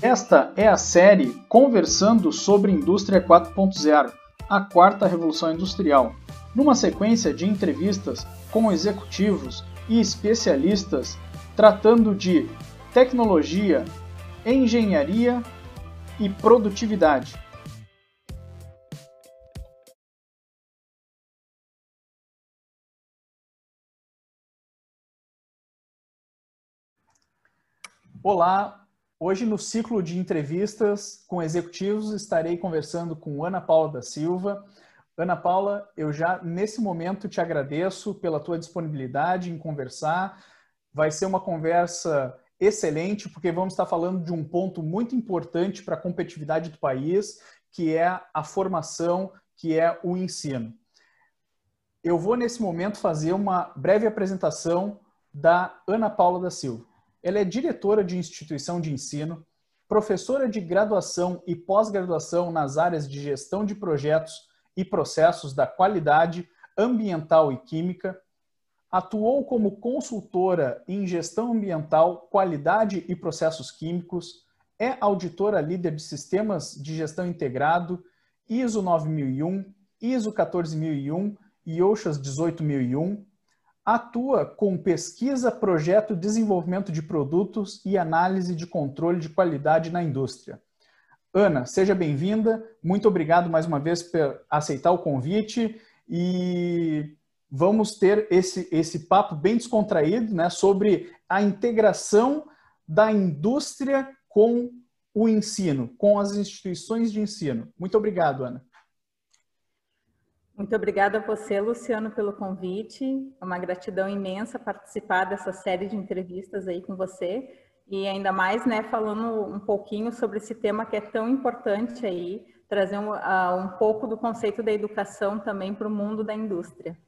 Esta é a série Conversando sobre Indústria 4.0, a quarta revolução industrial, numa sequência de entrevistas com executivos e especialistas tratando de tecnologia, engenharia e produtividade. Olá, hoje no ciclo de entrevistas com executivos estarei conversando com Ana Paula da Silva. Ana Paula, eu já nesse momento te agradeço pela tua disponibilidade em conversar. Vai ser uma conversa excelente, porque vamos estar falando de um ponto muito importante para a competitividade do país, que é a formação, que é o ensino. Eu vou nesse momento fazer uma breve apresentação da Ana Paula da Silva. Ela é diretora de instituição de ensino, professora de graduação e pós-graduação nas áreas de gestão de projetos e processos da qualidade ambiental e química, atuou como consultora em gestão ambiental, qualidade e processos químicos, é auditora líder de sistemas de gestão integrado, ISO 9001, ISO 14001 e OSHA 18001, Atua com pesquisa, projeto, desenvolvimento de produtos e análise de controle de qualidade na indústria. Ana, seja bem-vinda. Muito obrigado mais uma vez por aceitar o convite e vamos ter esse, esse papo bem descontraído né, sobre a integração da indústria com o ensino, com as instituições de ensino. Muito obrigado, Ana. Muito obrigada a você, Luciano, pelo convite. É uma gratidão imensa participar dessa série de entrevistas aí com você e ainda mais, né, falando um pouquinho sobre esse tema que é tão importante aí, trazer um, uh, um pouco do conceito da educação também para o mundo da indústria.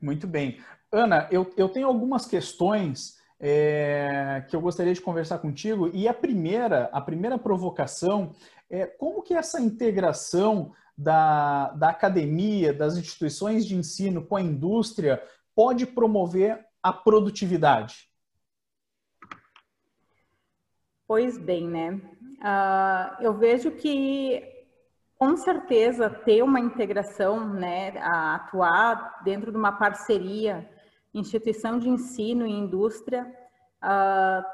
Muito bem. Ana, eu, eu tenho algumas questões é, que eu gostaria de conversar contigo e a primeira, a primeira provocação é como que essa integração da, da academia, das instituições de ensino com a indústria pode promover a produtividade? Pois bem, né? Uh, eu vejo que com certeza ter uma integração, né, atuar dentro de uma parceria, instituição de ensino e indústria, uh,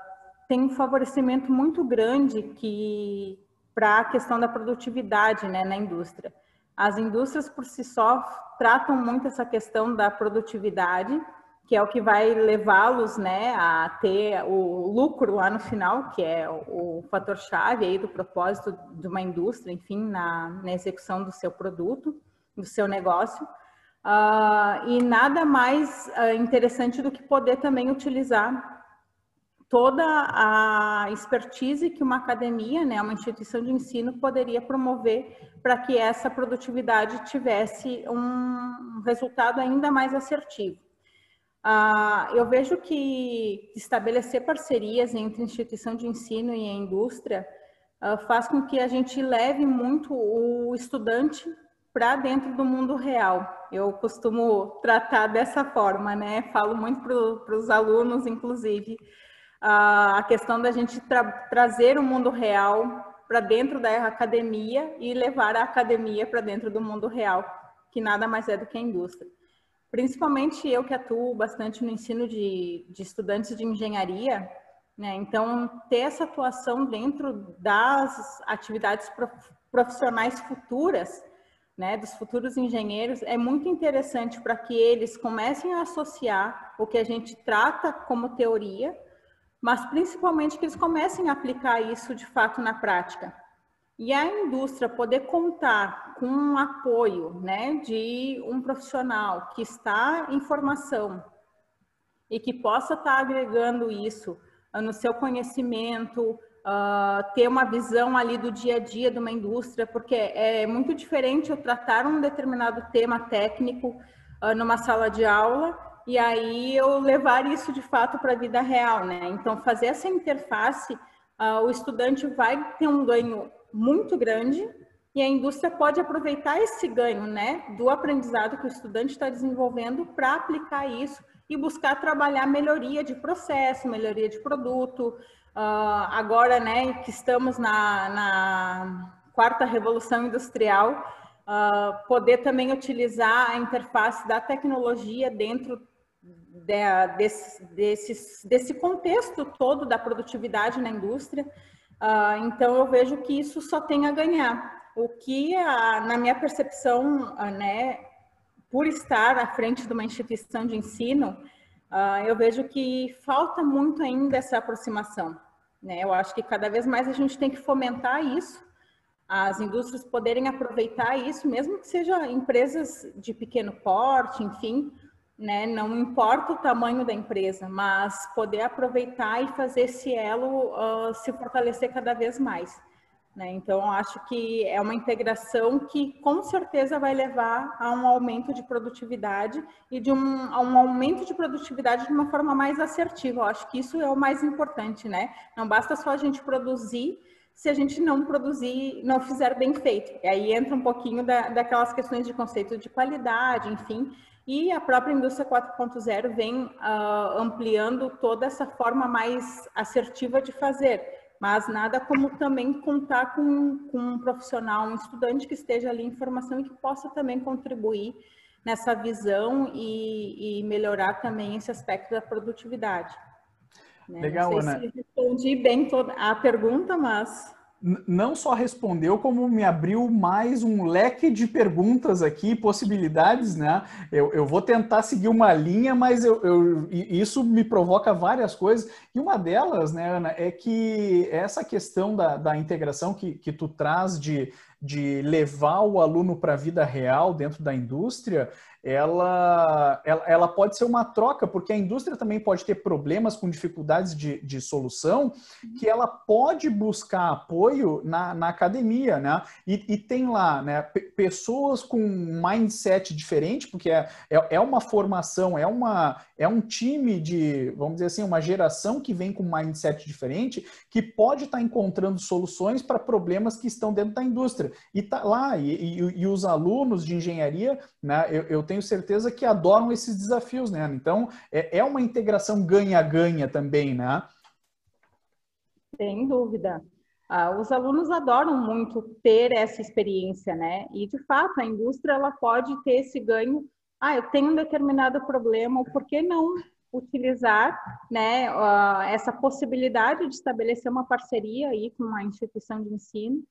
tem um favorecimento muito grande que, para a questão da produtividade né, na indústria. As indústrias por si só tratam muito essa questão da produtividade, que é o que vai levá-los né, a ter o lucro lá no final, que é o fator-chave aí do propósito de uma indústria, enfim, na, na execução do seu produto, do seu negócio. Uh, e nada mais uh, interessante do que poder também utilizar toda a expertise que uma academia, né, uma instituição de ensino poderia promover para que essa produtividade tivesse um resultado ainda mais assertivo. Ah, eu vejo que estabelecer parcerias entre instituição de ensino e a indústria ah, faz com que a gente leve muito o estudante para dentro do mundo real. Eu costumo tratar dessa forma, né? Falo muito para os alunos, inclusive, a questão da gente tra trazer o mundo real para dentro da academia e levar a academia para dentro do mundo real, que nada mais é do que a indústria. Principalmente eu que atuo bastante no ensino de, de estudantes de engenharia, né? então ter essa atuação dentro das atividades profissionais futuras, né, dos futuros engenheiros, é muito interessante para que eles comecem a associar o que a gente trata como teoria mas principalmente que eles comecem a aplicar isso de fato na prática. E a indústria poder contar com um apoio né, de um profissional que está em formação e que possa estar agregando isso uh, no seu conhecimento, uh, ter uma visão ali do dia a dia de uma indústria, porque é muito diferente eu tratar um determinado tema técnico uh, numa sala de aula e aí eu levar isso de fato para a vida real, né? Então, fazer essa interface, uh, o estudante vai ter um ganho muito grande e a indústria pode aproveitar esse ganho, né, do aprendizado que o estudante está desenvolvendo para aplicar isso e buscar trabalhar melhoria de processo, melhoria de produto. Uh, agora, né, que estamos na, na quarta revolução industrial, uh, poder também utilizar a interface da tecnologia dentro de, desse, desse, desse contexto todo da produtividade na indústria. Uh, então, eu vejo que isso só tem a ganhar. O que, a, na minha percepção, uh, né, por estar à frente de uma instituição de ensino, uh, eu vejo que falta muito ainda essa aproximação. Né? Eu acho que cada vez mais a gente tem que fomentar isso, as indústrias poderem aproveitar isso, mesmo que sejam empresas de pequeno porte, enfim, né? Não importa o tamanho da empresa, mas poder aproveitar e fazer esse elo uh, se fortalecer cada vez mais. Né? Então, acho que é uma integração que com certeza vai levar a um aumento de produtividade e de um, a um aumento de produtividade de uma forma mais assertiva. Eu acho que isso é o mais importante, né? Não basta só a gente produzir se a gente não produzir, não fizer bem feito. E aí entra um pouquinho da, daquelas questões de conceito de qualidade, enfim, e a própria indústria 4.0 vem uh, ampliando toda essa forma mais assertiva de fazer, mas nada como também contar com, com um profissional, um estudante que esteja ali em formação e que possa também contribuir nessa visão e, e melhorar também esse aspecto da produtividade. Né? Legal, Não sei Ana. Se respondi bem toda a pergunta, mas não só respondeu, como me abriu mais um leque de perguntas aqui, possibilidades, né? Eu, eu vou tentar seguir uma linha, mas eu, eu, isso me provoca várias coisas. E uma delas, né, Ana, é que essa questão da, da integração que, que tu traz de, de levar o aluno para a vida real dentro da indústria, ela, ela, ela, pode ser uma troca, porque a indústria também pode ter problemas com dificuldades de, de solução, que ela pode buscar apoio na, na academia, né? E, e tem lá né, pessoas com mindset diferente, porque é, é, é, uma formação, é, uma, é um time de, vamos dizer assim, uma geração que vem com mindset diferente, que pode estar tá encontrando soluções para problemas que estão dentro da indústria. E tá lá, e, e, e os alunos de engenharia, né, eu, eu tenho certeza que adoram esses desafios, né? Então, é, é uma integração ganha-ganha também, né? Sem dúvida. Ah, os alunos adoram muito ter essa experiência, né? E, de fato, a indústria ela pode ter esse ganho. Ah, eu tenho um determinado problema, por que não utilizar né, essa possibilidade de estabelecer uma parceria aí com uma instituição de ensino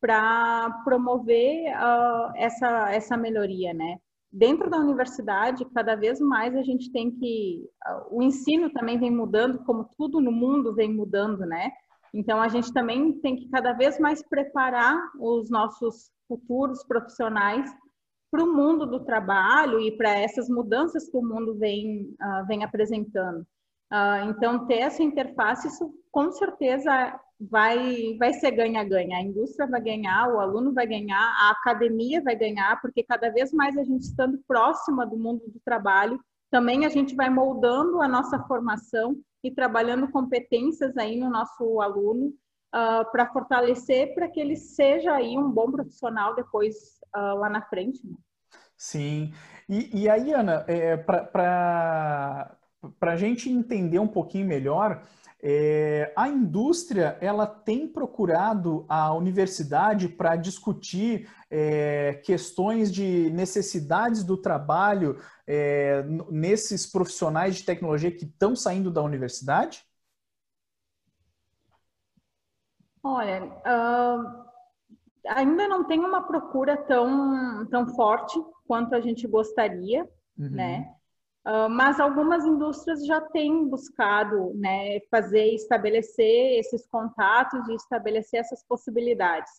para promover uh, essa, essa melhoria, né? Dentro da universidade, cada vez mais a gente tem que. O ensino também vem mudando, como tudo no mundo vem mudando, né? Então, a gente também tem que cada vez mais preparar os nossos futuros profissionais para o mundo do trabalho e para essas mudanças que o mundo vem, uh, vem apresentando. Uh, então, ter essa interface, isso com certeza vai, vai ser ganha-ganha. A indústria vai ganhar, o aluno vai ganhar, a academia vai ganhar, porque cada vez mais a gente estando próxima do mundo do trabalho, também a gente vai moldando a nossa formação e trabalhando competências aí no nosso aluno uh, ah, para fortalecer para que ele seja aí um bom profissional depois uh, lá na frente. Né? Sim. E, e aí, Ana, é, para a gente entender um pouquinho melhor, é, a indústria ela tem procurado a universidade para discutir é, questões de necessidades do trabalho é, nesses profissionais de tecnologia que estão saindo da universidade? Olha, uh, ainda não tem uma procura tão, tão forte quanto a gente gostaria, uhum. né? Uh, mas algumas indústrias já têm buscado né, fazer, estabelecer esses contatos e estabelecer essas possibilidades.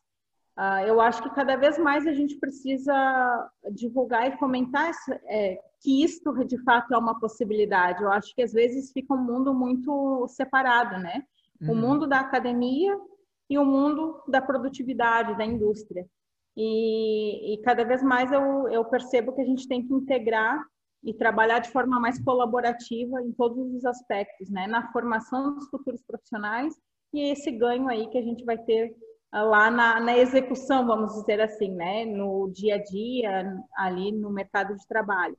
Uh, eu acho que cada vez mais a gente precisa divulgar e fomentar essa, é, que isto de fato é uma possibilidade. Eu acho que às vezes fica um mundo muito separado, né? Uhum. O mundo da academia e o mundo da produtividade, da indústria. E, e cada vez mais eu, eu percebo que a gente tem que integrar e trabalhar de forma mais colaborativa em todos os aspectos, né? Na formação dos futuros profissionais e esse ganho aí que a gente vai ter ah, lá na, na execução, vamos dizer assim, né? No dia a dia, ali no mercado de trabalho.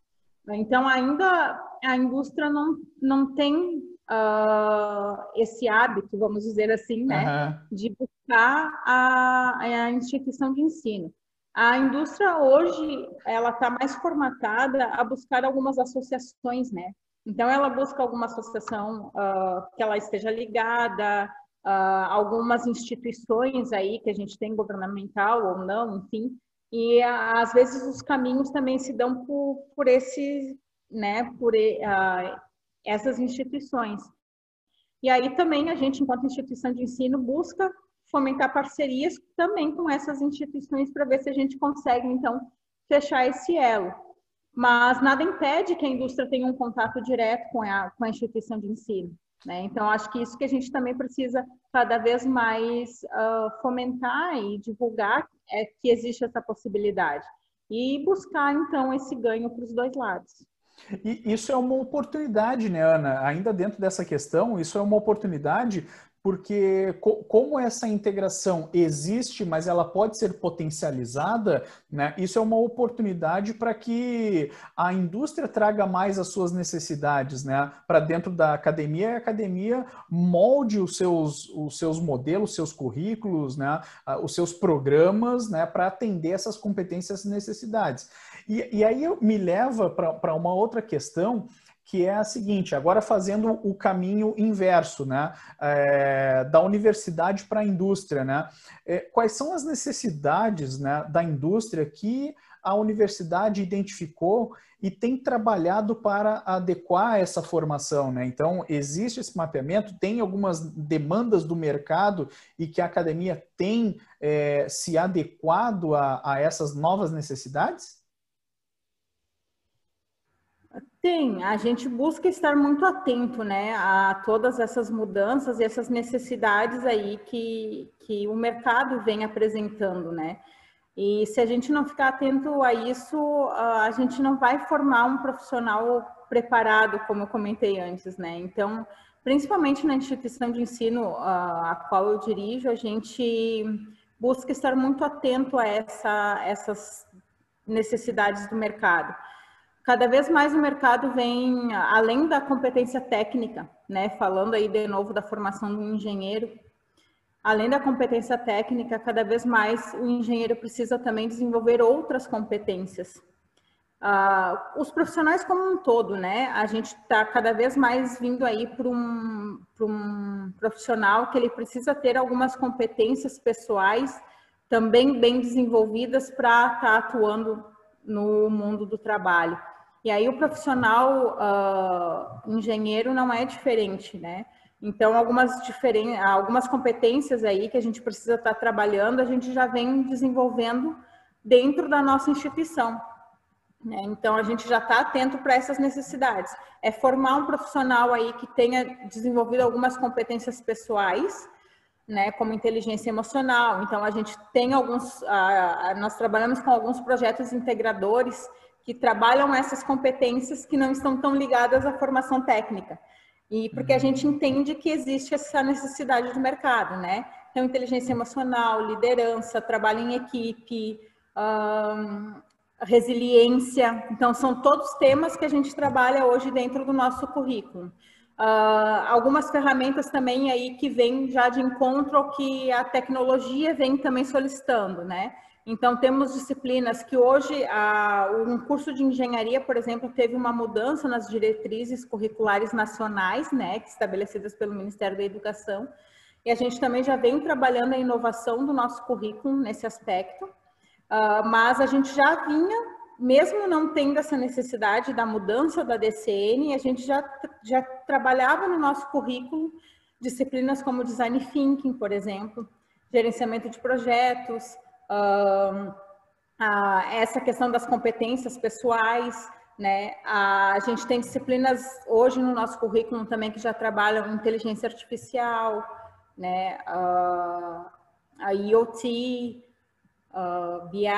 Então, ainda a indústria não, não tem uh, esse hábito, vamos dizer assim, né, uhum. de buscar a, a instituição de ensino. A indústria hoje, ela está mais formatada a buscar algumas associações, né? Então, ela busca alguma associação uh, que ela esteja ligada, uh, algumas instituições aí que a gente tem governamental ou não, enfim, e às vezes os caminhos também se dão por, por esse, né, por uh, essas instituições. E aí também a gente, enquanto instituição de ensino, busca fomentar parcerias também com essas instituições para ver se a gente consegue, então, fechar esse elo. Mas nada impede que a indústria tenha um contato direto com a, com a instituição de ensino. Né? Então, acho que isso que a gente também precisa cada vez mais uh, fomentar e divulgar é que existe essa possibilidade. E buscar, então, esse ganho para os dois lados. E isso é uma oportunidade, né, Ana? Ainda dentro dessa questão, isso é uma oportunidade porque co como essa integração existe, mas ela pode ser potencializada, né, isso é uma oportunidade para que a indústria traga mais as suas necessidades né, para dentro da academia e a academia molde os seus, os seus modelos, os seus currículos, né, os seus programas né, para atender essas competências e necessidades. E, e aí me leva para uma outra questão que é a seguinte, agora fazendo o caminho inverso, né, é, da universidade para a indústria, né, é, quais são as necessidades, né, da indústria que a universidade identificou e tem trabalhado para adequar essa formação, né? Então, existe esse mapeamento, tem algumas demandas do mercado e que a academia tem é, se adequado a, a essas novas necessidades? Sim, a gente busca estar muito atento, né, a todas essas mudanças e essas necessidades aí que, que o mercado vem apresentando, né? E se a gente não ficar atento a isso, a gente não vai formar um profissional preparado, como eu comentei antes, né? Então, principalmente na instituição de ensino a qual eu dirijo, a gente busca estar muito atento a essa, essas necessidades do mercado cada vez mais o mercado vem, além da competência técnica, né, falando aí de novo da formação do engenheiro, além da competência técnica, cada vez mais o engenheiro precisa também desenvolver outras competências. Uh, os profissionais como um todo, né? A gente está cada vez mais vindo aí para um, um profissional que ele precisa ter algumas competências pessoais também bem desenvolvidas para estar tá atuando no mundo do trabalho. E aí o profissional uh, engenheiro não é diferente, né? Então, algumas, diferen... algumas competências aí que a gente precisa estar trabalhando, a gente já vem desenvolvendo dentro da nossa instituição. Né? Então, a gente já está atento para essas necessidades. É formar um profissional aí que tenha desenvolvido algumas competências pessoais, né, como inteligência emocional. Então, a gente tem alguns, uh, nós trabalhamos com alguns projetos integradores que trabalham essas competências que não estão tão ligadas à formação técnica. E porque a gente entende que existe essa necessidade do mercado, né? Então, inteligência emocional, liderança, trabalho em equipe, resiliência. Então, são todos temas que a gente trabalha hoje dentro do nosso currículo. Uh, algumas ferramentas também aí que vêm já de encontro ao que a tecnologia vem também solicitando, né? Então, temos disciplinas que hoje, um curso de engenharia, por exemplo, teve uma mudança nas diretrizes curriculares nacionais, né, estabelecidas pelo Ministério da Educação, e a gente também já vem trabalhando a inovação do nosso currículo nesse aspecto, uh, mas a gente já vinha, mesmo não tendo essa necessidade da mudança da DCN, a gente já, já trabalhava no nosso currículo disciplinas como Design Thinking, por exemplo, gerenciamento de projetos, uh, essa questão das competências pessoais, né? A gente tem disciplinas hoje no nosso currículo também que já trabalham inteligência artificial, né? Uh, a IoT, uh, BI.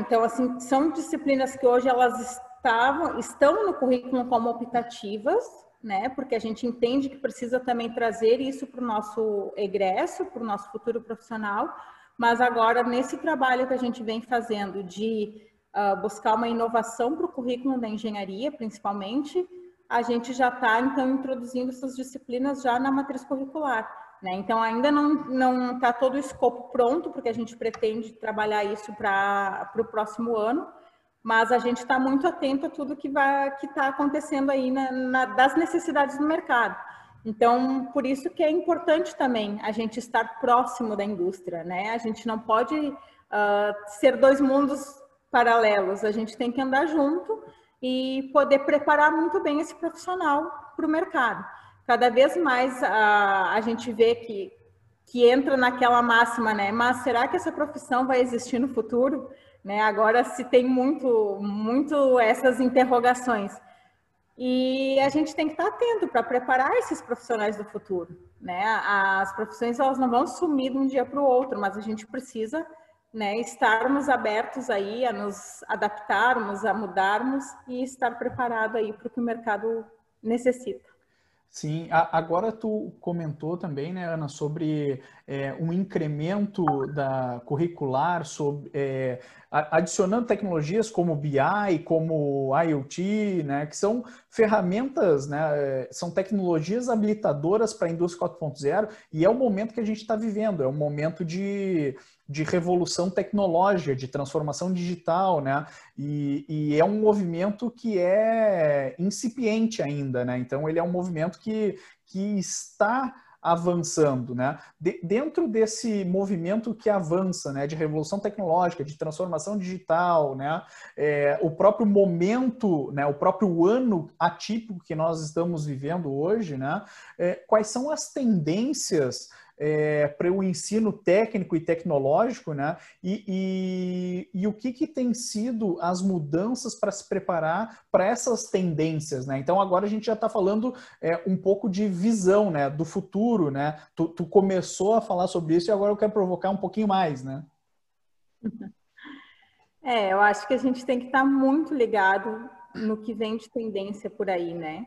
Então, assim, são disciplinas que hoje elas estavam, estão no currículo como optativas, né? Porque a gente entende que precisa também trazer isso para o nosso egresso, para o nosso futuro profissional, mas agora, nesse trabalho que a gente vem fazendo de uh, buscar uma inovação para o currículo da engenharia, principalmente, a gente já está, então, introduzindo essas disciplinas já na matriz curricular. Né? Então, ainda não está todo o escopo pronto, porque a gente pretende trabalhar isso para o próximo ano, mas a gente está muito atento a tudo que está acontecendo aí na, na, das necessidades do mercado. Então, por isso que é importante também a gente estar próximo da indústria, né? A gente não pode uh, ser dois mundos paralelos, a gente tem que andar junto e poder preparar muito bem esse profissional para o mercado. Cada vez mais a, a gente vê que, que entra naquela máxima, né? Mas será que essa profissão vai existir no futuro? Né? Agora se tem muito, muito essas interrogações. E a gente tem que estar atento para preparar esses profissionais do futuro. Né? As profissões elas não vão sumir de um dia para o outro, mas a gente precisa né, estarmos abertos aí a nos adaptarmos, a mudarmos e estar preparado aí para o que o mercado necessita. Sim, agora tu comentou também, né, Ana, sobre é, um incremento da curricular, sobre, é, adicionando tecnologias como BI, como IoT, né, que são ferramentas, né, são tecnologias habilitadoras para a indústria 4.0 e é o momento que a gente está vivendo, é um momento de, de revolução tecnológica, de transformação digital, né, e, e, é um movimento que é incipiente ainda, né, então ele é um movimento que, que está avançando, né? De, dentro desse movimento que avança, né, de revolução tecnológica, de transformação digital, né, é, o próprio momento, né, o próprio ano atípico que nós estamos vivendo hoje, né, é, quais são as tendências é, para o ensino técnico e tecnológico, né? E, e, e o que, que tem sido as mudanças para se preparar para essas tendências, né? Então agora a gente já está falando é, um pouco de visão, né? Do futuro, né? Tu, tu, começou a falar sobre isso e agora eu quero provocar um pouquinho mais, né? É, eu acho que a gente tem que estar tá muito ligado no que vem de tendência por aí, né?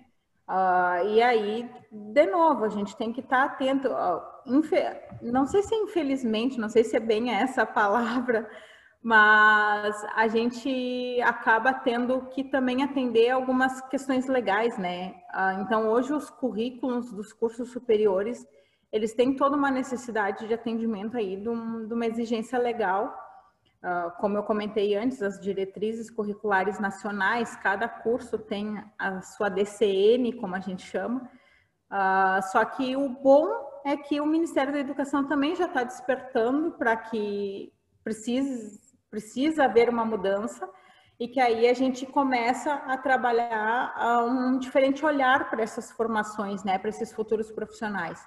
Uh, e aí, de novo, a gente tem que estar atento. não sei se infelizmente, não sei se é bem essa palavra, mas a gente acaba tendo que também atender algumas questões legais, né? Uh, então, hoje os currículos dos cursos superiores, eles têm toda uma necessidade de atendimento aí de, um, de uma exigência legal Uh, como eu comentei antes, as diretrizes curriculares nacionais, cada curso tem a sua DCN, como a gente chama. Uh, só que o bom é que o Ministério da Educação também já está despertando para que precise, precisa haver uma mudança e que aí a gente começa a trabalhar uh, um diferente olhar para essas formações, né, para esses futuros profissionais.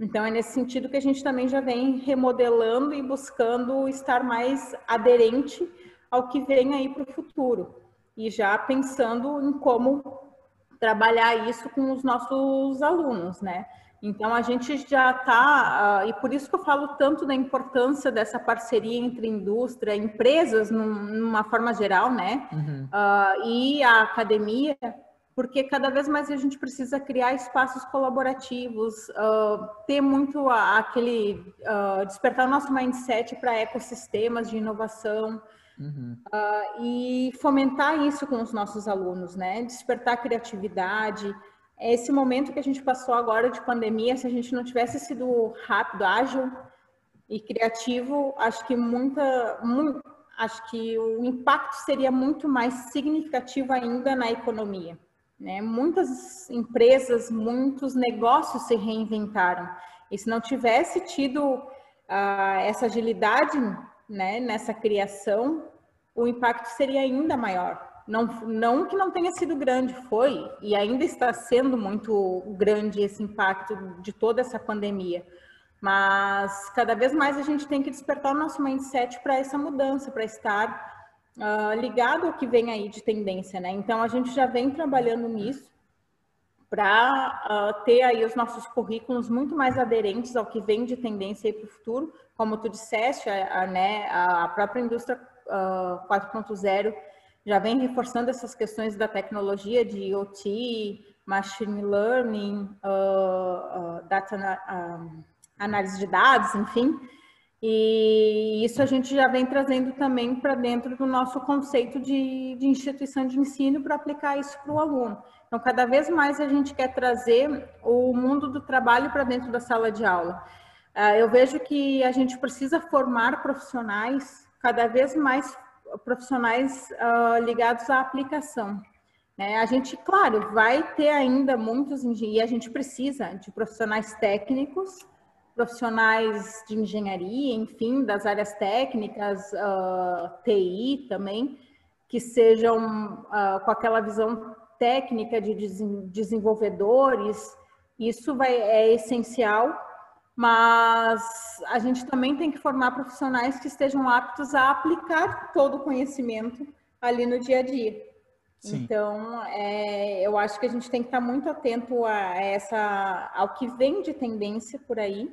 Então, é nesse sentido que a gente também já vem remodelando e buscando estar mais aderente ao que vem aí para o futuro. E já pensando em como trabalhar isso com os nossos alunos, né? Então, a gente já está, uh, e por isso que eu falo tanto da importância dessa parceria entre indústria, empresas, num, numa forma geral, né? Uhum. Uh, e a academia, porque cada vez mais a gente precisa criar espaços colaborativos, uh, ter muito aquele uh, despertar nosso mindset para ecossistemas de inovação uhum. uh, e fomentar isso com os nossos alunos, né? Despertar criatividade. Esse momento que a gente passou agora de pandemia, se a gente não tivesse sido rápido, ágil e criativo, acho que muita, muito, acho que o impacto seria muito mais significativo ainda na economia. Né? Muitas empresas, muitos negócios se reinventaram. E se não tivesse tido uh, essa agilidade né, nessa criação, o impacto seria ainda maior. Não, não que não tenha sido grande, foi e ainda está sendo muito grande esse impacto de toda essa pandemia. Mas cada vez mais a gente tem que despertar o nosso mindset para essa mudança, para estar uh, ligado ao que vem aí de tendência, né? Então a gente já vem trabalhando nisso para uh, ah, ter aí os nossos currículos muito mais aderentes ao que vem de tendência para o futuro. Como tu disseste, a, a, né, a própria indústria uh, ah, 4.0 já vem reforçando essas questões da tecnologia de IoT, machine learning, uh, data, análise de dados, enfim. E isso a gente já vem trazendo também para dentro do nosso conceito de, de instituição de ensino para aplicar isso para o aluno. Então, cada vez mais a gente quer trazer o mundo do trabalho para dentro da sala de aula. Ah, eu vejo que a gente precisa formar profissionais, cada vez mais profissionais uh, ligados à aplicação. É, a gente, claro, vai ter ainda muitos e a gente precisa de profissionais técnicos, profissionais de engenharia, enfim, das áreas técnicas, uh, ah, TI também, que sejam uh, com aquela visão técnica de desenvolvedores. Isso vai, é essencial, mas a gente também tem que formar profissionais que estejam aptos a aplicar todo o conhecimento ali no dia a dia. Sim. Então, é, eu acho que a gente tem que estar muito atento a essa, ao que vem de tendência por aí,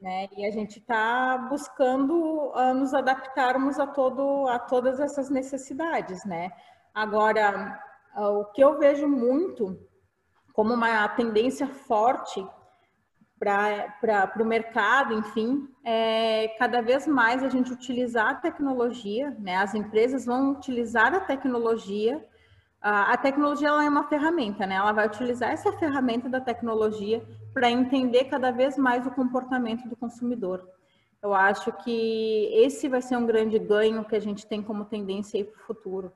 né? E a gente está buscando uh, nos adaptarmos a, todo, a todas essas necessidades, né? Agora, uh, o que eu vejo muito como uma tendência forte para o mercado, enfim, é cada vez mais a gente utilizar a tecnologia, né? As empresas vão utilizar a tecnologia a, tecnologia ela é uma ferramenta, né? Ela vai utilizar essa ferramenta da tecnologia para entender cada vez mais o comportamento do consumidor. Eu acho que esse vai ser um grande ganho que a gente tem como tendência para o futuro.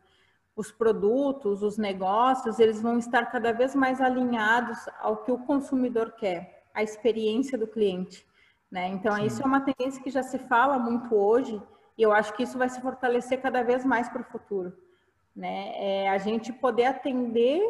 Os produtos, os negócios, eles vão estar cada vez mais alinhados ao que o consumidor quer, a experiência do cliente. Né? Então, Sim. isso é uma tendência que já se fala muito hoje e eu acho que isso vai se fortalecer cada vez mais para o futuro né? É a gente poder atender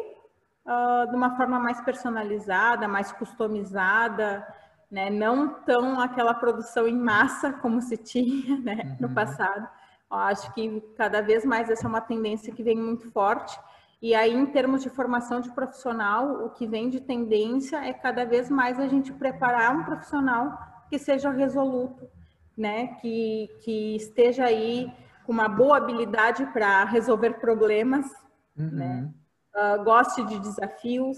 uh, de uma forma mais personalizada, mais customizada, né? Não tão aquela produção em massa como se tinha, né? Uhum. No passado. Eu acho que cada vez mais essa é uma tendência que vem muito forte. E aí, em termos de formação de profissional, o que vem de tendência é cada vez mais a gente preparar um profissional que seja resoluto, né? Que, que esteja aí com uma boa habilidade para resolver problemas, uhum. né? Uh, goste de desafios,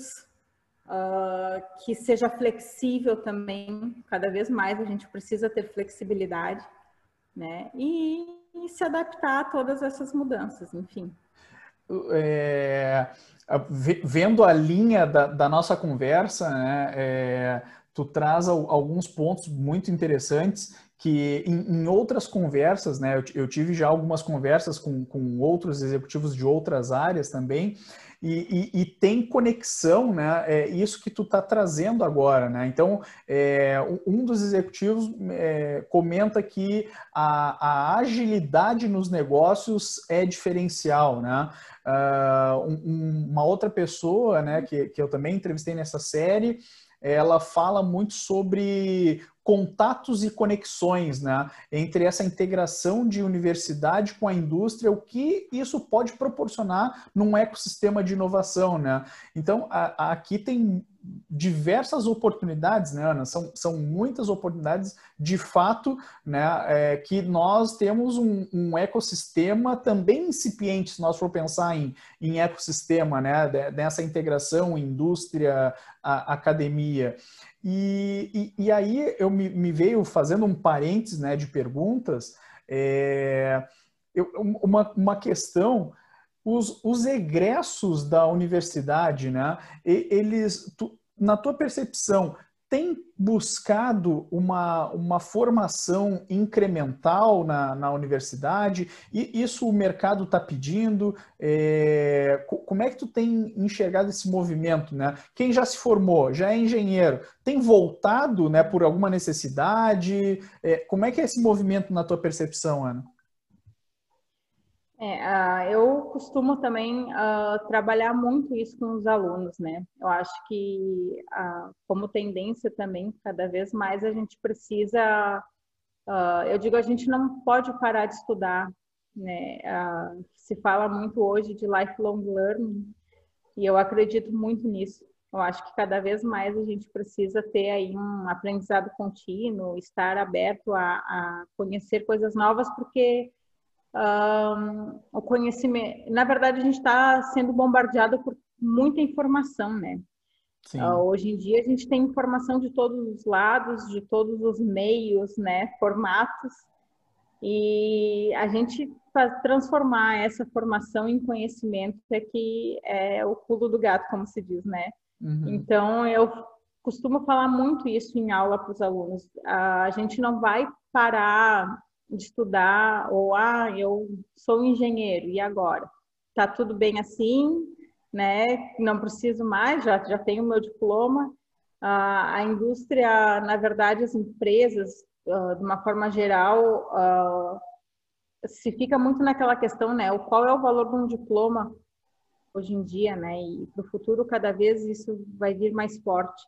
uh, que seja flexível também. Cada vez mais a gente precisa ter flexibilidade, né? E, e se adaptar a todas essas mudanças, enfim. É, vendo a linha da, da nossa conversa, né, é, tu traz alguns pontos muito interessantes que em, em, outras conversas, né, eu, eu, tive já algumas conversas com, com outros executivos de outras áreas também, e, e, e tem conexão, né, é isso que tu está trazendo agora, né, então é, um dos executivos é, comenta que a, a, agilidade nos negócios é diferencial, né, uh, um, uma outra pessoa, né, que, que eu também entrevistei nessa série, ela fala muito sobre contatos e conexões né, entre essa integração de universidade com a indústria, o que isso pode proporcionar num ecossistema de inovação. Né? Então, a, a, aqui tem diversas oportunidades, né, Ana? São, são muitas oportunidades, de fato, né, é, que nós temos um, um, ecossistema também incipiente, se nós for pensar em, em ecossistema, né, dessa integração indústria, a, academia. E, e, e aí eu me, me, veio fazendo um parênteses né, de perguntas, é, eu, uma, uma questão, os, os egressos da universidade, né, eles, tu, na tua percepção, tem buscado uma, uma formação incremental na, na universidade? E isso o mercado está pedindo? É, como é que tu tem enxergado esse movimento? Né? Quem já se formou, já é engenheiro, tem voltado né, por alguma necessidade? É, como é que é esse movimento na tua percepção, Ana? É, uh, eu costumo também uh, trabalhar muito isso com os alunos, né? Eu acho que, uh, como tendência também, cada vez mais a gente precisa. eu digo, a gente não pode parar de estudar, né? se fala muito hoje de lifelong learning, e eu acredito muito nisso. Eu acho que cada vez mais a gente precisa ter aí um aprendizado contínuo, estar aberto a, a conhecer coisas novas, porque um, o conhecimento. Na verdade, a gente está sendo bombardeado por muita informação, né? Uh, hoje em dia a gente tem informação de todos os lados, de todos os meios, né, formatos, e a gente faz, transformar essa formação em conhecimento é que é o pulo do gato, como se diz, né? Uhum. Então eu costumo falar muito isso em aula para os alunos. A gente não vai parar de estudar ou ah, eu sou engenheiro e agora tá tudo bem assim, né? Não preciso mais, já, já tenho meu diploma. Uh, a indústria, na verdade, as empresas, uh, de uma forma geral, uh, se fica muito naquela questão, né? O qual é o valor de um diploma hoje em dia, né? E para o futuro, cada vez isso vai vir mais forte.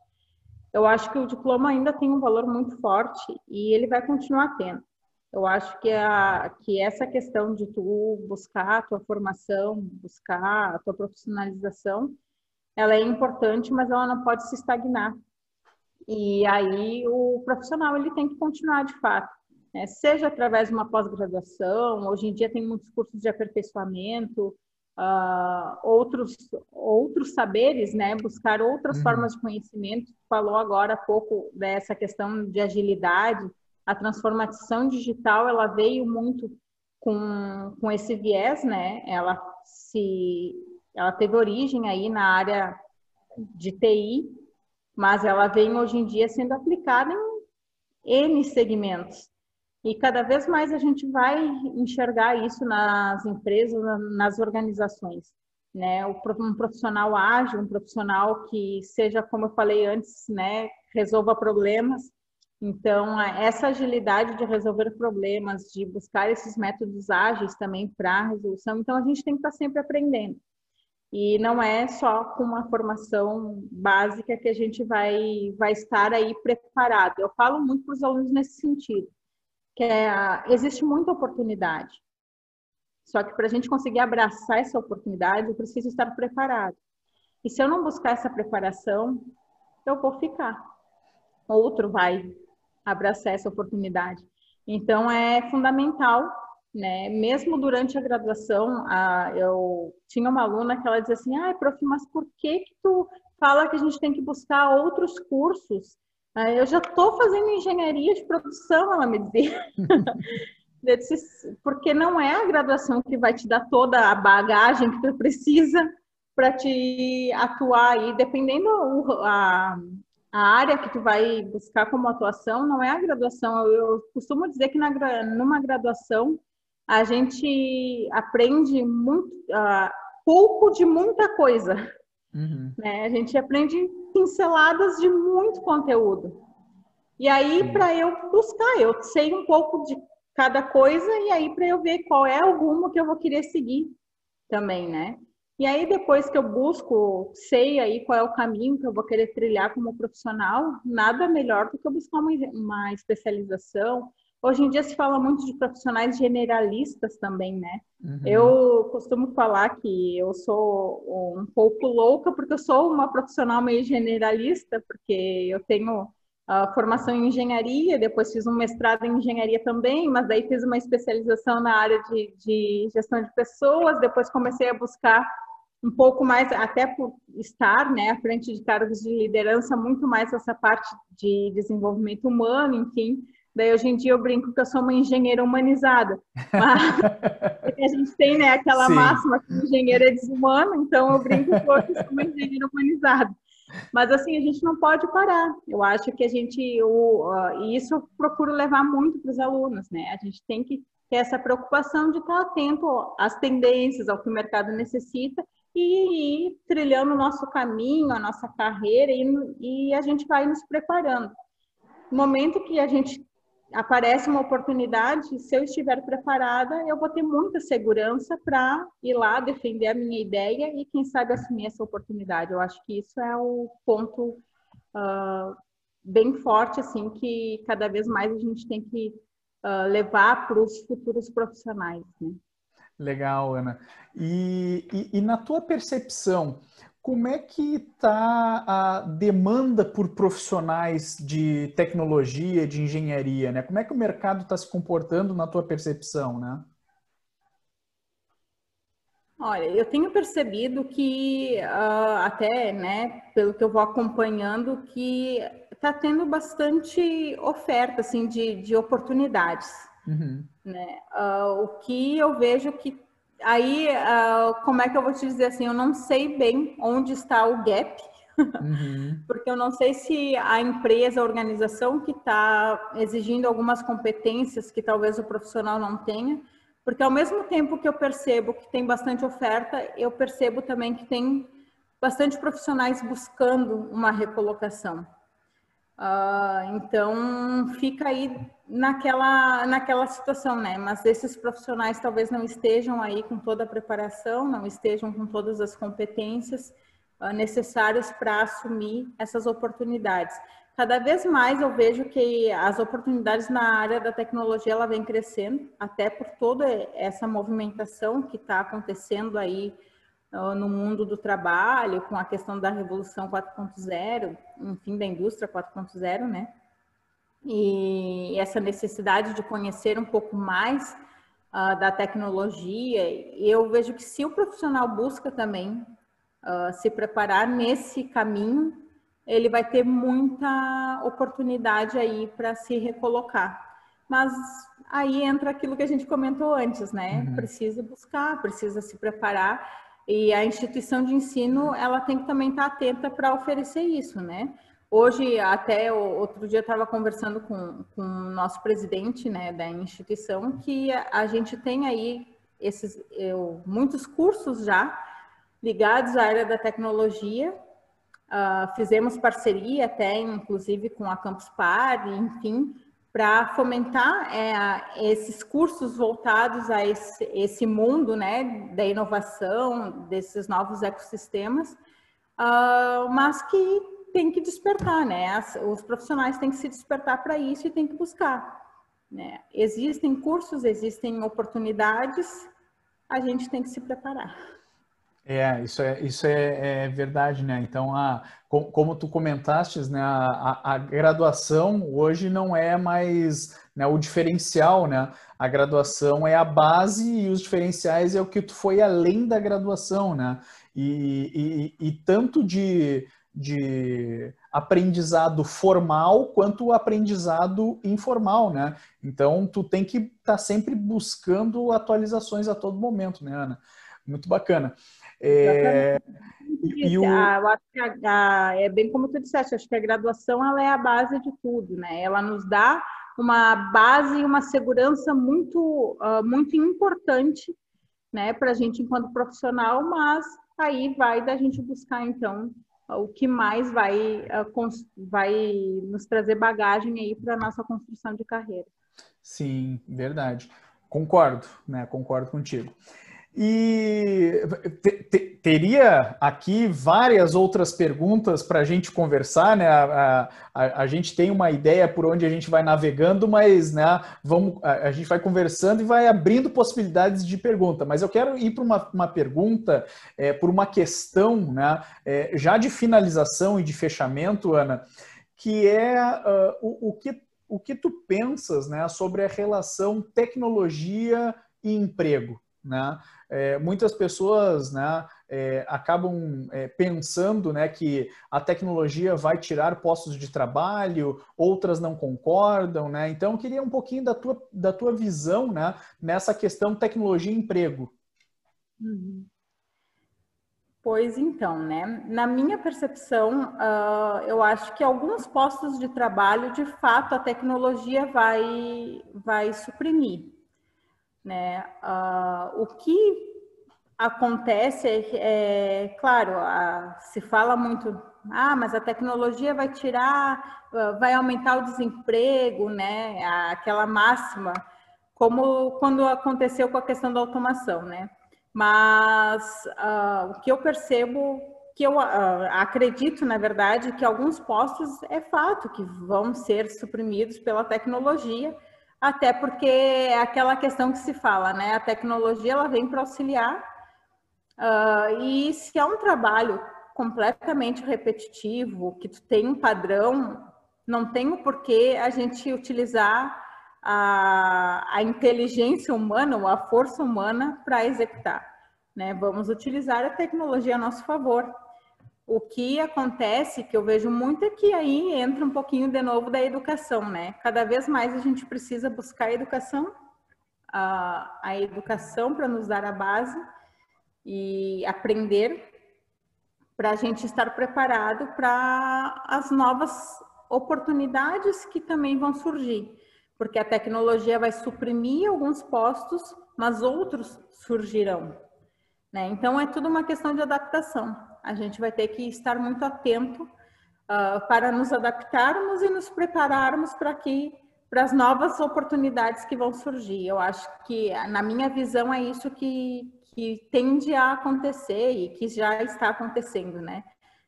Eu acho que o diploma ainda tem um valor muito forte e ele vai continuar tendo. Eu acho que, a, que essa questão de tu buscar a tua formação, buscar a tua profissionalização, ela é importante, mas ela não pode se estagnar. E aí o profissional ele tem que continuar de fato, né? seja através de uma pós-graduação, hoje em dia tem muitos cursos de aperfeiçoamento, uh, outros, outros saberes, né? buscar outras uhum. formas de conhecimento. Falou agora há pouco dessa questão de agilidade, a transformação digital ela veio muito com, com esse viés, né? Ela se ela teve origem aí na área de TI, mas ela vem hoje em dia sendo aplicada em N segmentos. E cada vez mais a gente vai enxergar isso nas empresas, nas organizações. Né? Um profissional ágil, um profissional que seja, como eu falei antes, né, resolva problemas, então, essa agilidade de resolver problemas, de buscar esses métodos ágeis também para resolução, então a gente tem que estar sempre aprendendo. E não é só com uma formação básica que a gente vai, vai estar aí preparado. Eu falo muito para os alunos nesse sentido, que é, existe muita oportunidade. Só que para a gente conseguir abraçar essa oportunidade, eu preciso estar preparado. E se eu não buscar essa preparação, eu vou ficar. Outro vai abraçar essa oportunidade. Então, é fundamental, né? Mesmo durante a graduação, a, eu tinha uma aluna que ela dizia assim, ah, prof, mas por que que tu fala que a gente tem que buscar outros cursos? Ah, eu já estou fazendo engenharia de produção, ela me dizia. porque não é a graduação que vai te dar toda a bagagem que tu precisa para te atuar aí, dependendo a, a área que tu vai buscar como atuação não é a graduação. Eu costumo dizer que na, numa graduação a gente aprende muito, uh, pouco de muita coisa. Uhum. Né? A gente aprende pinceladas de muito conteúdo. E aí, para eu buscar, eu sei um pouco de cada coisa, e aí para eu ver qual é o rumo que eu vou querer seguir também, né? E aí, depois que eu busco, sei aí qual é o caminho que eu vou querer trilhar como profissional, nada melhor do que eu buscar uma, uma especialização. Hoje em dia se fala muito de profissionais generalistas também, né? Uhum. Eu costumo falar que eu sou um pouco louca, porque eu sou uma profissional meio generalista, porque eu tenho a formação em engenharia, depois fiz um mestrado em engenharia também, mas daí fiz uma especialização na área de, de gestão de pessoas, depois comecei a buscar um pouco mais, até por estar né, à frente de cargos de liderança, muito mais essa parte de desenvolvimento humano, enfim. Daí hoje em dia eu brinco que eu sou uma engenheira humanizada. Mas a gente tem né, aquela Sim. máxima que engenheiro é desumano, então eu brinco que eu sou uma engenheira humanizada. Mas assim, a gente não pode parar. Eu acho que a gente, o, uh, e isso eu procuro levar muito para os alunos, né? A gente tem que ter essa preocupação de estar atento às tendências, ao que o mercado necessita e ir trilhando o nosso caminho, a nossa carreira e, e a gente vai nos preparando. No momento que a gente aparece uma oportunidade, se eu estiver preparada, eu vou ter muita segurança para ir lá defender a minha ideia e, quem sabe, assumir essa oportunidade. Eu acho que isso é o ponto uh, bem forte, assim, que cada vez mais a gente tem que uh, levar para os futuros profissionais. Né? Legal, Ana. E, e, e, na tua percepção, como é que está a demanda por profissionais de tecnologia, de engenharia? Né? Como é que o mercado está se comportando na tua percepção, né? Olha, eu tenho percebido que, uh, até, né, pelo que eu vou acompanhando, que está tendo bastante oferta, assim, de, de oportunidades. Uhum. Né? Uh, o que eu vejo que aí, uh, como é que eu vou te dizer assim, eu não sei bem onde está o gap, uhum. porque eu não sei se a empresa, a organização que está exigindo algumas competências que talvez o profissional não tenha, porque ao mesmo tempo que eu percebo que tem bastante oferta, eu percebo também que tem bastante profissionais buscando uma recolocação. Uh, então fica aí naquela, naquela situação, né? Mas esses profissionais talvez não estejam aí com toda a preparação, não estejam com todas as competências uh, necessárias para assumir essas oportunidades. Cada vez mais eu vejo que as oportunidades na área da tecnologia ela vem crescendo, até por toda essa movimentação que está acontecendo aí no mundo do trabalho, com a questão da Revolução 4.0, enfim, da indústria 4.0, né? E essa necessidade de conhecer um pouco mais uh, da tecnologia, eu vejo que se o profissional busca também uh, se preparar nesse caminho, ele vai ter muita oportunidade aí para se recolocar. Mas aí entra aquilo que a gente comentou antes, né? Uhum. Precisa buscar, precisa se preparar e a instituição de ensino, ela tem que também estar atenta para oferecer isso, né? Hoje, até outro dia, estava conversando com, com o nosso presidente né, da instituição, que a, a gente tem aí esses, eu, muitos cursos já ligados à área da tecnologia. Uh, fizemos parceria até, inclusive, com a Campus Party, enfim, para fomentar é, esses cursos voltados a esse, esse, mundo né, da inovação, desses novos ecossistemas, uh, mas que tem que despertar, né? As, os profissionais têm que se despertar para isso e têm que buscar. Né? Existem cursos, existem oportunidades, a gente tem que se preparar. É, isso é, isso é, é verdade, né? Então, a, como, como tu comentaste, né, a, a, graduação hoje não é mais né, o diferencial, né? A graduação é a base e os diferenciais é o que tu foi além da graduação, né? E, e, e tanto de, de aprendizado formal quanto aprendizado informal, né? Então, tu tem que estar tá sempre buscando atualizações a todo momento, né, Ana? Muito bacana. É, e, o... Eu acho que a, a, é bem como tu disseste, acho que a graduação ela é a base de tudo, né? Ela nos dá uma base e uma segurança muito, uh, muito importante, né, para a gente enquanto profissional, mas aí vai da gente buscar então o que mais vai, uh, vai nos trazer bagagem aí para nossa construção de carreira. Sim, verdade. Concordo, né? Concordo contigo. E te, te, teria aqui várias outras perguntas para a gente conversar, né? A, a, a, gente tem uma ideia por onde a gente vai navegando, mas né, vamos, a, a gente vai conversando e vai abrindo possibilidades de pergunta. Mas eu quero ir para uma, uma pergunta, é, por uma questão, né, é, já de finalização e de fechamento, Ana, que é uh, o, o, que, o que tu pensas né, sobre a relação tecnologia e emprego, né? É, muitas pessoas né, é, acabam é, pensando né, que a tecnologia vai tirar postos de trabalho, outras não concordam. Né? Então, eu queria um pouquinho da tua, da tua visão né, nessa questão tecnologia e emprego. Uhum. Pois então, né? Na minha percepção, uh, eu acho que alguns postos de trabalho, de fato, a tecnologia vai, vai suprimir. Né? Uh, o que acontece é, é claro, se fala muito, ah, mas a tecnologia vai tirar, vai aumentar o desemprego, né? Aquela máxima, como quando aconteceu com a questão da automação, né? Mas uh, o que eu percebo, que eu uh, acredito, na verdade, que alguns postos é fato que vão ser suprimidos pela tecnologia, até porque é aquela questão que se fala, né? A tecnologia ela vem para auxiliar uh, e se é um trabalho completamente repetitivo, que tu tem um padrão, não tem o porquê a gente utilizar a, a inteligência humana ou a força humana para executar. né? Vamos utilizar a tecnologia a nosso favor. O que acontece, que eu vejo muito, é que aí entra um pouquinho de novo da educação, né? Cada vez mais a gente precisa buscar a educação, a, a educação para nos dar a base e aprender para a gente estar preparado para as novas oportunidades que também vão surgir, porque a tecnologia vai suprimir alguns postos, mas outros surgirão. Né? Então é tudo uma questão de adaptação. A gente vai ter que estar muito atento uh, para nos adaptarmos e nos prepararmos para que para as novas oportunidades que vão surgir. Eu acho que na minha visão é isso que, que tende a acontecer e que já está acontecendo, né?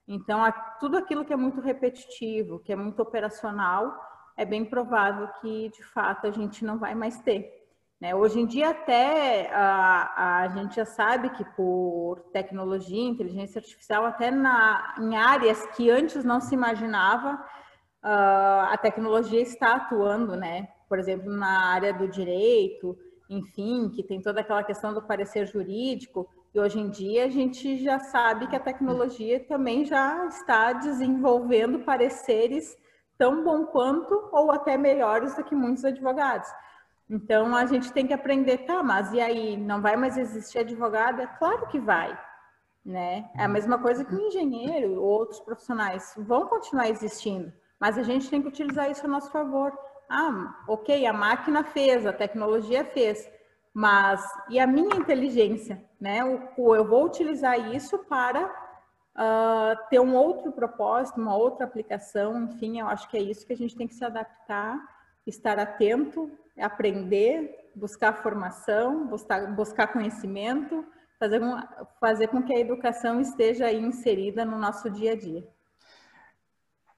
Então, tudo aquilo que é muito repetitivo, que é muito operacional, é bem provável que, de fato, a gente não vai mais ter. Né? Hoje em dia, até a, a gente já sabe que por tecnologia, inteligência artificial, até na, em áreas que antes não se imaginava, uh, a tecnologia está atuando, né? Por exemplo, na área do direito, enfim, que tem toda aquela questão do parecer jurídico, e hoje em dia a gente já sabe que a tecnologia também já está desenvolvendo pareceres tão bom quanto ou até melhores do que muitos advogados. Então a gente tem que aprender, tá, mas e aí, não vai mais existir advogado? É claro que vai, né? É a mesma coisa que o engenheiro ou outros profissionais vão continuar existindo, mas a gente tem que utilizar isso a nosso favor. Ah, ok, a máquina fez, a tecnologia fez, mas e a minha inteligência, né? O, eu vou utilizar isso para uh, ter um outro propósito, uma outra aplicação, enfim, eu acho que é isso que a gente tem que se adaptar, estar atento, aprender, buscar formação, buscar, buscar conhecimento, fazer, fazer com que a educação esteja inserida no nosso dia a dia.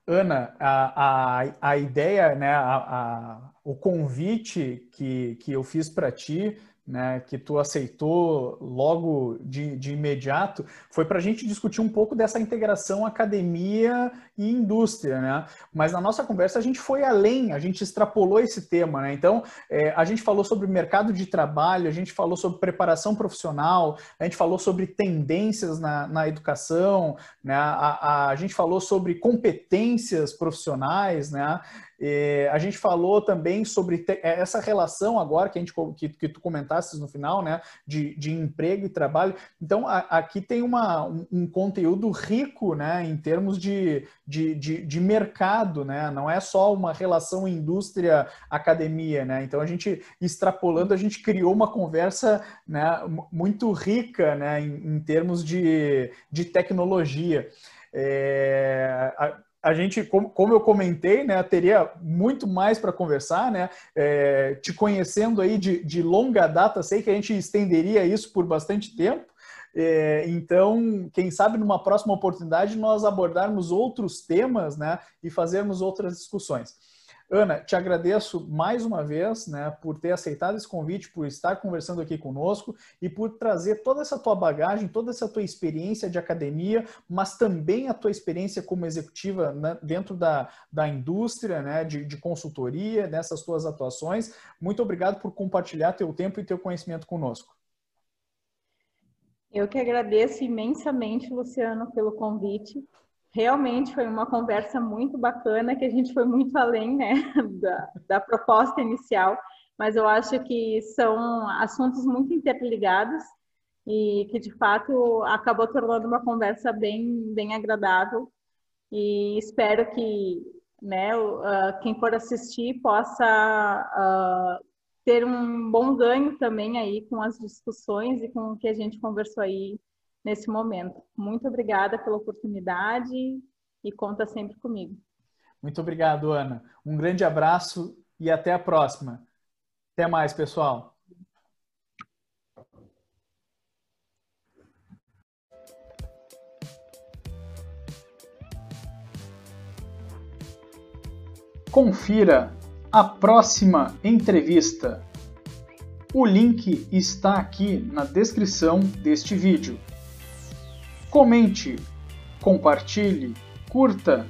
Ana, a, a, a ideia, né, a, a, o convite que, que eu fiz para ti né, que tu aceitou logo de, de imediato, foi para a gente discutir um pouco dessa integração academia e indústria, né? Mas na nossa conversa a gente foi além, a gente extrapolou esse tema, né? Então é, a gente falou sobre mercado de trabalho, a gente falou sobre preparação profissional, a gente falou sobre tendências na, na educação, né? A, a, a gente falou sobre competências profissionais, né? É, a gente falou também sobre é, essa relação agora que, a gente, que, que tu comentaste no final, né, de, de emprego e trabalho. Então, a, aqui tem uma, um, um, conteúdo rico, né, em termos de, de, de, de, mercado, né, não é só uma relação indústria-academia, né, então a gente, extrapolando, a gente criou uma conversa, né, muito rica, né, em, em termos de, de tecnologia. É, a, a gente, como, eu comentei, né, teria muito mais para conversar, né? É, te conhecendo aí de, de longa data, sei que a gente estenderia isso por bastante tempo. É, então, quem sabe numa próxima oportunidade nós abordarmos outros temas, né, e fazermos outras discussões. Ana, te agradeço mais uma vez né, por ter aceitado esse convite, por estar conversando aqui conosco e por trazer toda essa tua bagagem, toda essa tua experiência de academia, mas também a tua experiência como executiva né, dentro da, da indústria, né, de, de consultoria, nessas tuas atuações. Muito obrigado por compartilhar teu tempo e teu conhecimento conosco. Eu que agradeço imensamente, Luciano, pelo convite realmente foi uma conversa muito bacana, que a gente foi muito além né, da, da proposta inicial, mas eu acho que são assuntos muito interligados e que de fato acabou tornando uma conversa bem, bem agradável. E espero que né, uh, quem for assistir possa uh, ter um bom ganho também aí com as discussões e com o que a gente conversou aí nesse momento. Muito obrigada pela oportunidade e conta sempre comigo. Muito obrigado, Ana. Um grande abraço e até a próxima. Até mais, pessoal. Confira a próxima entrevista. O link está aqui na descrição deste vídeo. Comente, compartilhe, curta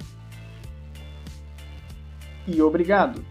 e obrigado!